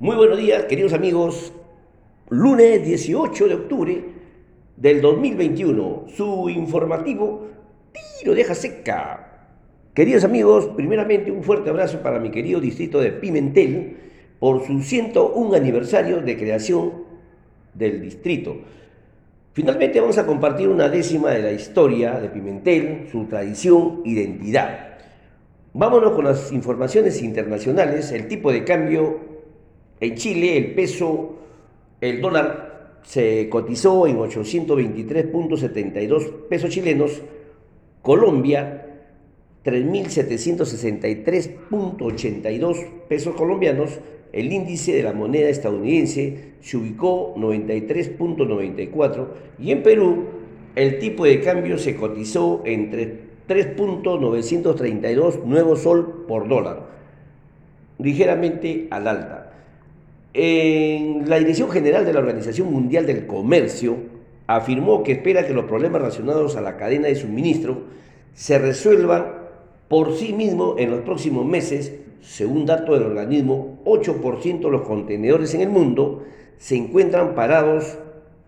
Muy buenos días, queridos amigos. Lunes 18 de octubre del 2021. Su informativo Tiro deja seca. Queridos amigos, primeramente un fuerte abrazo para mi querido distrito de Pimentel por su 101 aniversario de creación del distrito. Finalmente vamos a compartir una décima de la historia de Pimentel, su tradición, identidad. Vámonos con las informaciones internacionales. El tipo de cambio en Chile el peso, el dólar se cotizó en 823.72 pesos chilenos, Colombia 3.763.82 pesos colombianos, el índice de la moneda estadounidense se ubicó 93.94 y en Perú el tipo de cambio se cotizó entre 3.932 nuevo sol por dólar, ligeramente al alta. En la Dirección General de la Organización Mundial del Comercio afirmó que espera que los problemas relacionados a la cadena de suministro se resuelvan por sí mismos en los próximos meses. Según datos del organismo, 8% de los contenedores en el mundo se encuentran parados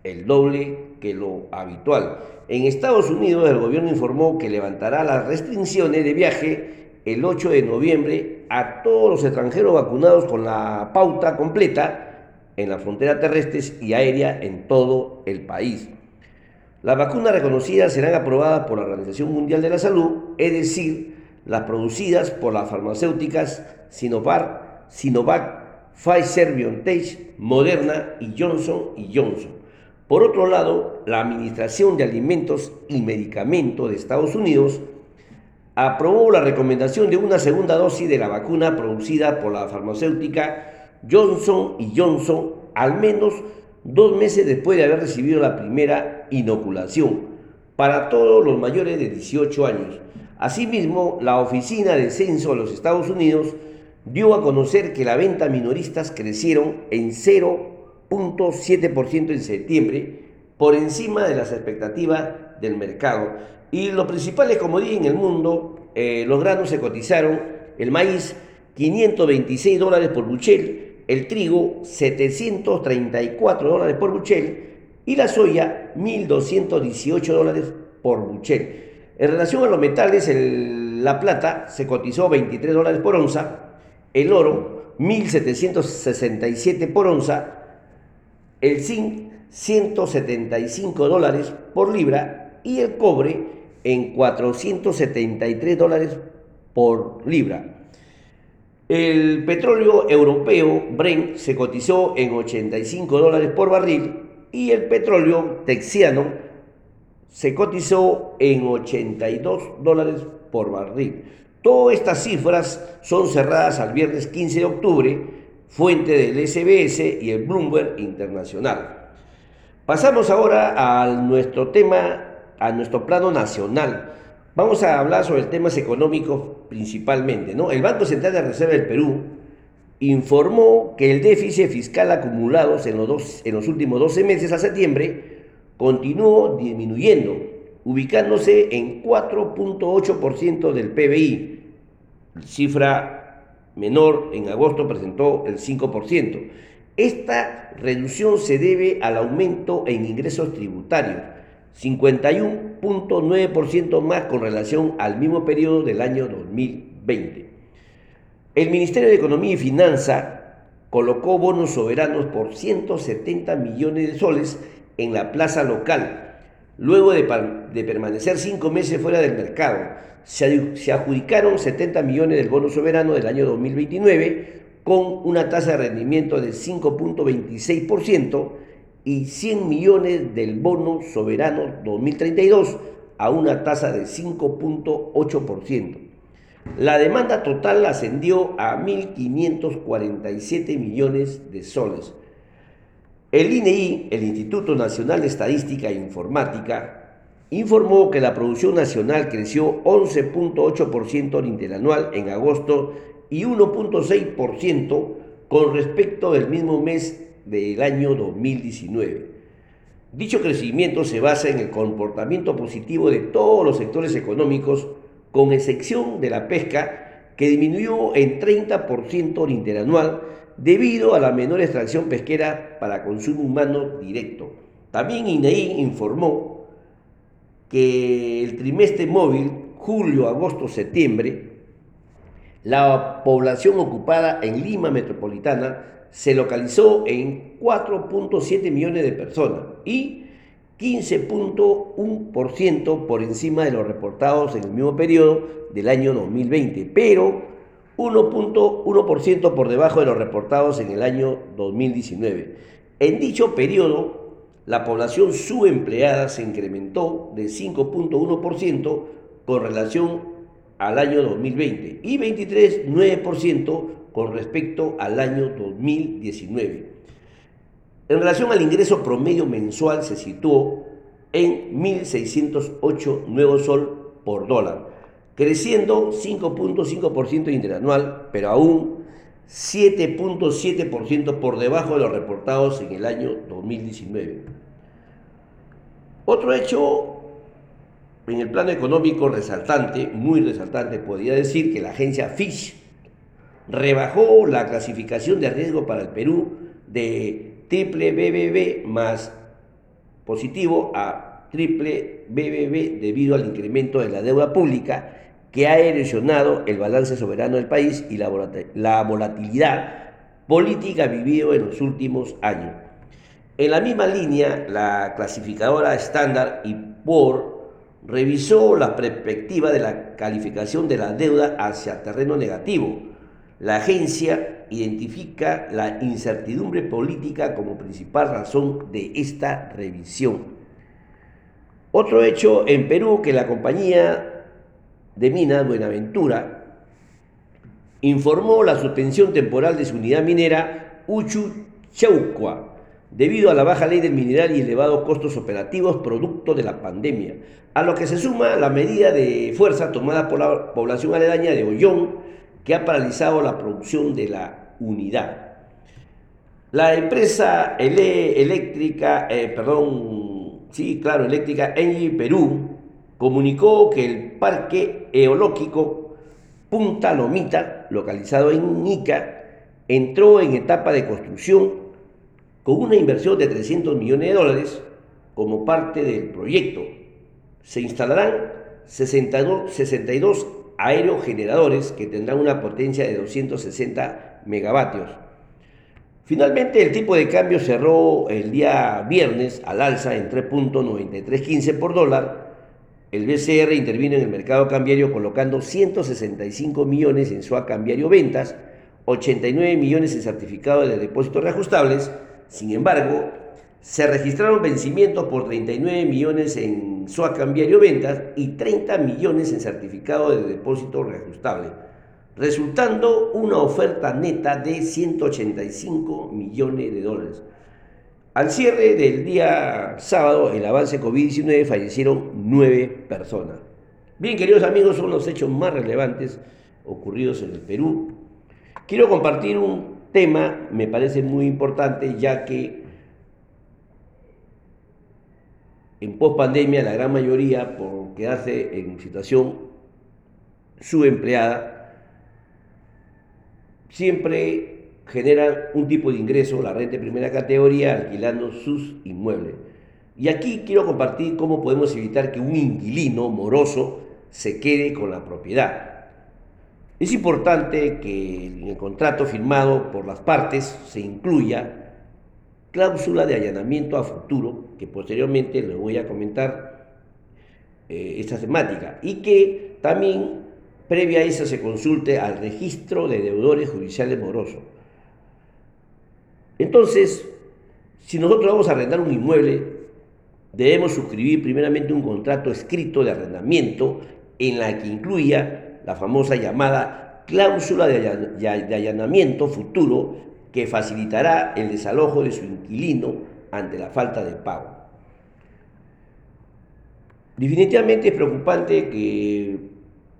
el doble que lo habitual. En Estados Unidos el gobierno informó que levantará las restricciones de viaje el 8 de noviembre a todos los extranjeros vacunados con la pauta completa en la frontera terrestre y aérea en todo el país. Las vacunas reconocidas serán aprobadas por la Organización Mundial de la Salud, es decir, las producidas por las farmacéuticas Sinovac, Sinovac Pfizer, BioNTech, Moderna y Johnson Johnson. Por otro lado, la Administración de Alimentos y Medicamentos de Estados Unidos aprobó la recomendación de una segunda dosis de la vacuna producida por la farmacéutica Johnson Johnson al menos dos meses después de haber recibido la primera inoculación para todos los mayores de 18 años. Asimismo, la Oficina de Censo de los Estados Unidos dio a conocer que la venta minoristas crecieron en 0.7% en septiembre, por encima de las expectativas del mercado, y los principales commodities en el mundo, eh, los granos se cotizaron, el maíz 526 dólares por buchel, el trigo 734 dólares por buchel. Y la soya 1.218 dólares por buchel. En relación a los metales, la plata se cotizó 23 dólares por onza, el oro 1.767 por onza, el zinc 175 dólares por libra y el cobre en 473 dólares por libra. El petróleo europeo Brent se cotizó en 85 dólares por barril y el petróleo texiano se cotizó en 82 dólares por barril. Todas estas cifras son cerradas al viernes 15 de octubre, fuente del SBS y el Bloomberg Internacional. Pasamos ahora a nuestro tema a nuestro plano nacional. Vamos a hablar sobre temas económicos principalmente. ¿no? El Banco Central de Reserva del Perú informó que el déficit fiscal acumulado en los, dos, en los últimos 12 meses a septiembre continuó disminuyendo, ubicándose en 4.8% del PBI. Cifra menor en agosto presentó el 5%. Esta reducción se debe al aumento en ingresos tributarios 51.9% más con relación al mismo periodo del año 2020. El Ministerio de Economía y Finanza colocó bonos soberanos por 170 millones de soles en la plaza local, luego de, permanecer cinco meses fuera del mercado. Se, se adjudicaron 70 millones del bono soberano del año 2029 con una tasa de rendimiento de 5.26% y 100 millones del bono soberano 2032 a una tasa de 5.8%. La demanda total ascendió a 1.547 millones de soles. El INEI, el Instituto Nacional de Estadística e Informática, informó que la producción nacional creció 11.8% interanual en agosto y 1.6% con respecto del mismo mes del año 2019. Dicho crecimiento se basa en el comportamiento positivo de todos los sectores económicos, con excepción de la pesca, que disminuyó en 30% interanual debido a la menor extracción pesquera para consumo humano directo. También INEI informó que el trimestre móvil, julio, agosto, septiembre, la población ocupada en Lima metropolitana se localizó en 4.7 millones de personas y 15.1% por encima de los reportados en el mismo periodo del año 2020, pero 1.1% por debajo de los reportados en el año 2019. En dicho periodo, la población subempleada se incrementó de 5.1% con relación al año 2020 y 23.9% con respecto al año 2019. En relación al ingreso promedio mensual se situó en 1.608 nuevos sol por dólar, creciendo 5.5% interanual, pero aún 7.7% por debajo de los reportados en el año 2019. Otro hecho en el plano económico resaltante, muy resaltante, podría decir que la agencia Fish rebajó la clasificación de riesgo para el Perú de triple BBB más positivo a triple BBB debido al incremento de la deuda pública que ha erosionado el balance soberano del país y la volatilidad política vivido en los últimos años. En la misma línea, la clasificadora estándar y por revisó la perspectiva de la calificación de la deuda hacia terreno negativo. La agencia identifica la incertidumbre política como principal razón de esta revisión. Otro hecho en Perú que la compañía de minas Buenaventura informó la suspensión temporal de su unidad minera Uchuchaucua debido a la baja ley del mineral y elevados costos operativos producto de la pandemia, a lo que se suma la medida de fuerza tomada por la población aledaña de Ollón, que ha paralizado la producción de la unidad. La empresa eléctrica, eh, perdón, sí, claro, eléctrica Engie Perú comunicó que el parque eológico Punta Lomita, localizado en Ica, entró en etapa de construcción con una inversión de 300 millones de dólares como parte del proyecto. Se instalarán 62, 62 aerogeneradores que tendrán una potencia de 260 megavatios. Finalmente, el tipo de cambio cerró el día viernes al alza en 3.9315 por dólar el BCR intervino en el mercado cambiario colocando 165 millones en SUA cambiario ventas, 89 millones en certificados de depósitos reajustables. Sin embargo, se registraron vencimientos por 39 millones en SUA cambiario ventas y 30 millones en certificado de depósito reajustable, resultando una oferta neta de 185 millones de dólares. Al cierre del día sábado, el avance COVID-19 fallecieron nueve personas. Bien, queridos amigos, son los hechos más relevantes ocurridos en el Perú. Quiero compartir un tema, me parece muy importante, ya que en pospandemia la gran mayoría, por quedarse en situación subempleada, siempre generan un tipo de ingreso, la renta de primera categoría, alquilando sus inmuebles. Y aquí quiero compartir cómo podemos evitar que un inquilino moroso se quede con la propiedad. Es importante que en el contrato firmado por las partes se incluya cláusula de allanamiento a futuro, que posteriormente les voy a comentar eh, esta temática, y que también previa a esa se consulte al registro de deudores judiciales morosos. Entonces, si nosotros vamos a arrendar un inmueble, debemos suscribir primeramente un contrato escrito de arrendamiento en la que incluya la famosa llamada cláusula de allanamiento futuro que facilitará el desalojo de su inquilino ante la falta de pago. Definitivamente es preocupante que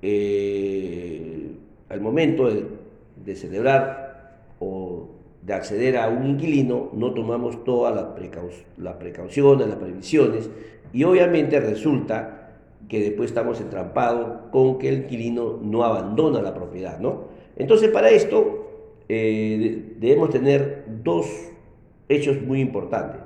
eh, al momento de, celebrar o de acceder a un inquilino, no tomamos todas las, precauciones, las previsiones, y obviamente resulta que después estamos entrampados con que el inquilino no abandona la propiedad, ¿no? Entonces, para esto eh, debemos tener dos hechos muy importantes.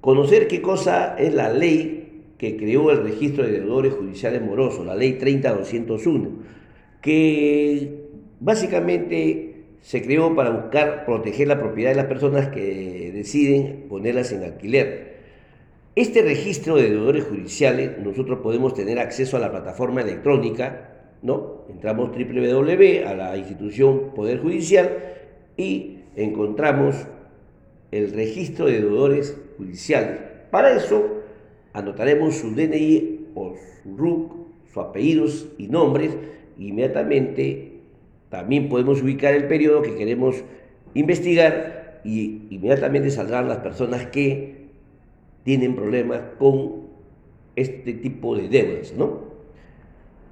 Conocer qué cosa es la ley que creó el registro de deudores judiciales morosos, la ley 30201, que básicamente se creó para buscar proteger la propiedad de las personas que deciden ponerlas en alquiler. Este registro de deudores judiciales nosotros podemos tener acceso a la plataforma electrónica, ¿no? Entramos www a la institución Poder Judicial y encontramos el registro de deudores judiciales. Para eso anotaremos su DNI o su RUC, sus apellidos y nombres. Inmediatamente también podemos ubicar el periodo que queremos investigar y inmediatamente saldrán las personas que tienen problemas con este tipo de deudas, ¿no?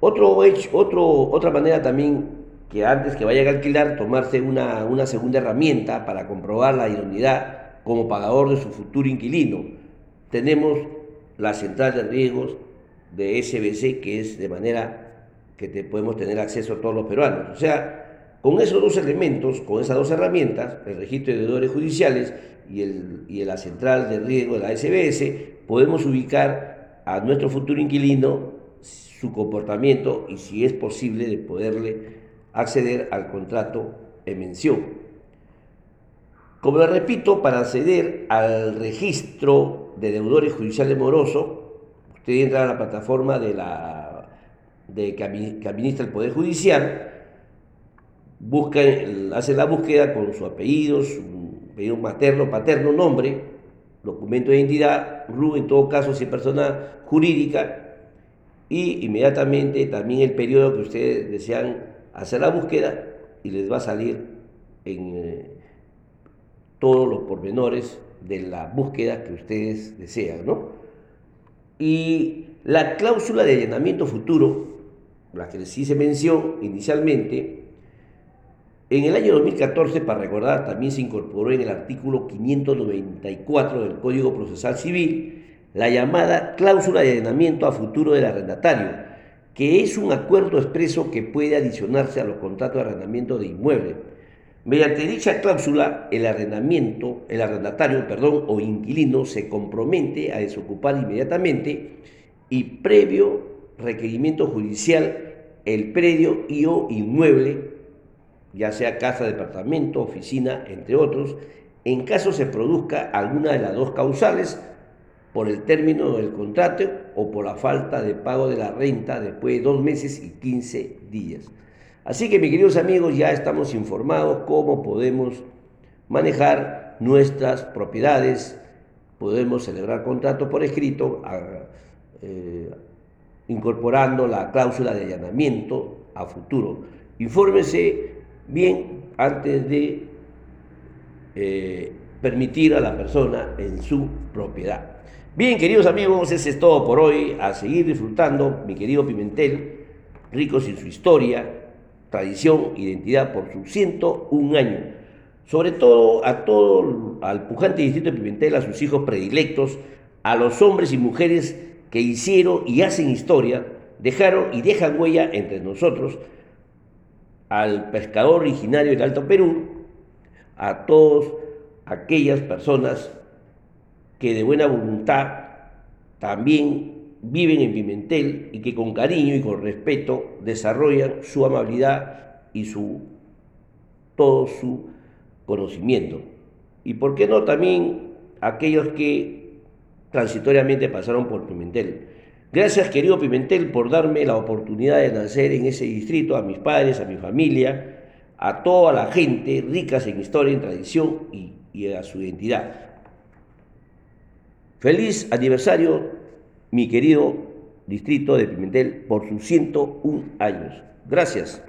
Otro, otro, otra manera también que antes que vayan a alquilar, tomarse una, una segunda herramienta para comprobar la idoneidad como pagador de su futuro inquilino. Tenemos la central de riesgos de SBC, que es de manera que te podemos tener acceso a todos los peruanos. O sea, con esos dos elementos, con esas dos herramientas, el registro de deudores judiciales y, el, y la central de riesgo de la SBS, podemos ubicar a nuestro futuro inquilino su comportamiento y si es posible de poderle acceder al contrato en mención. Como le repito, para acceder al registro de deudores judiciales morosos, usted entra a la plataforma de la, de, que, administra el Poder Judicial, busca, hace la búsqueda con su apellido, su apellido materno, paterno, nombre, documento de identidad, RU en todo caso si es persona jurídica, y inmediatamente también el periodo que ustedes desean hacer la búsqueda y les va a salir en eh, todos los pormenores de la búsqueda que ustedes desean, ¿no? Y la cláusula de allanamiento futuro, la que les hice mención inicialmente, en el año 2014, para recordar, también se incorporó en el artículo 594 del Código Procesal Civil la llamada cláusula de allanamiento a futuro del arrendatario, que es un acuerdo expreso que puede adicionarse a los contratos de arrendamiento de inmueble. Mediante dicha cláusula, el arrendamiento, el arrendatario, perdón, o inquilino se compromete a desocupar inmediatamente y previo requerimiento judicial el predio y o inmueble, ya sea casa, departamento, oficina, entre otros, en caso se produzca alguna de las dos causales por el término del contrato o por la falta de pago de la renta después de dos meses y 15 días. Así que, mis queridos amigos, ya estamos informados cómo podemos manejar nuestras propiedades, podemos celebrar contrato por escrito, eh, incorporando la cláusula de allanamiento a futuro. Infórmese bien antes de eh, permitir a la persona en su propiedad. Bien, queridos amigos, ese es todo por hoy. A seguir disfrutando, mi querido Pimentel, ricos en su historia, tradición, identidad por sus 101 años. Sobre todo a todo, al pujante distrito de Pimentel, a sus hijos predilectos, a los hombres y mujeres que hicieron y hacen historia, dejaron y dejan huella entre nosotros, al pescador originario del Alto Perú, a todas aquellas personas que de buena voluntad también viven en Pimentel y que con cariño y con respeto desarrollan su amabilidad y su todo su conocimiento. Y por qué no también aquellos que transitoriamente pasaron por Pimentel. Gracias querido Pimentel por darme la oportunidad de nacer en ese distrito, a mis padres, a mi familia, a toda la gente ricas en historia, en tradición y, y a su identidad. Feliz aniversario, mi querido distrito de Pimentel, por sus 101 años. Gracias.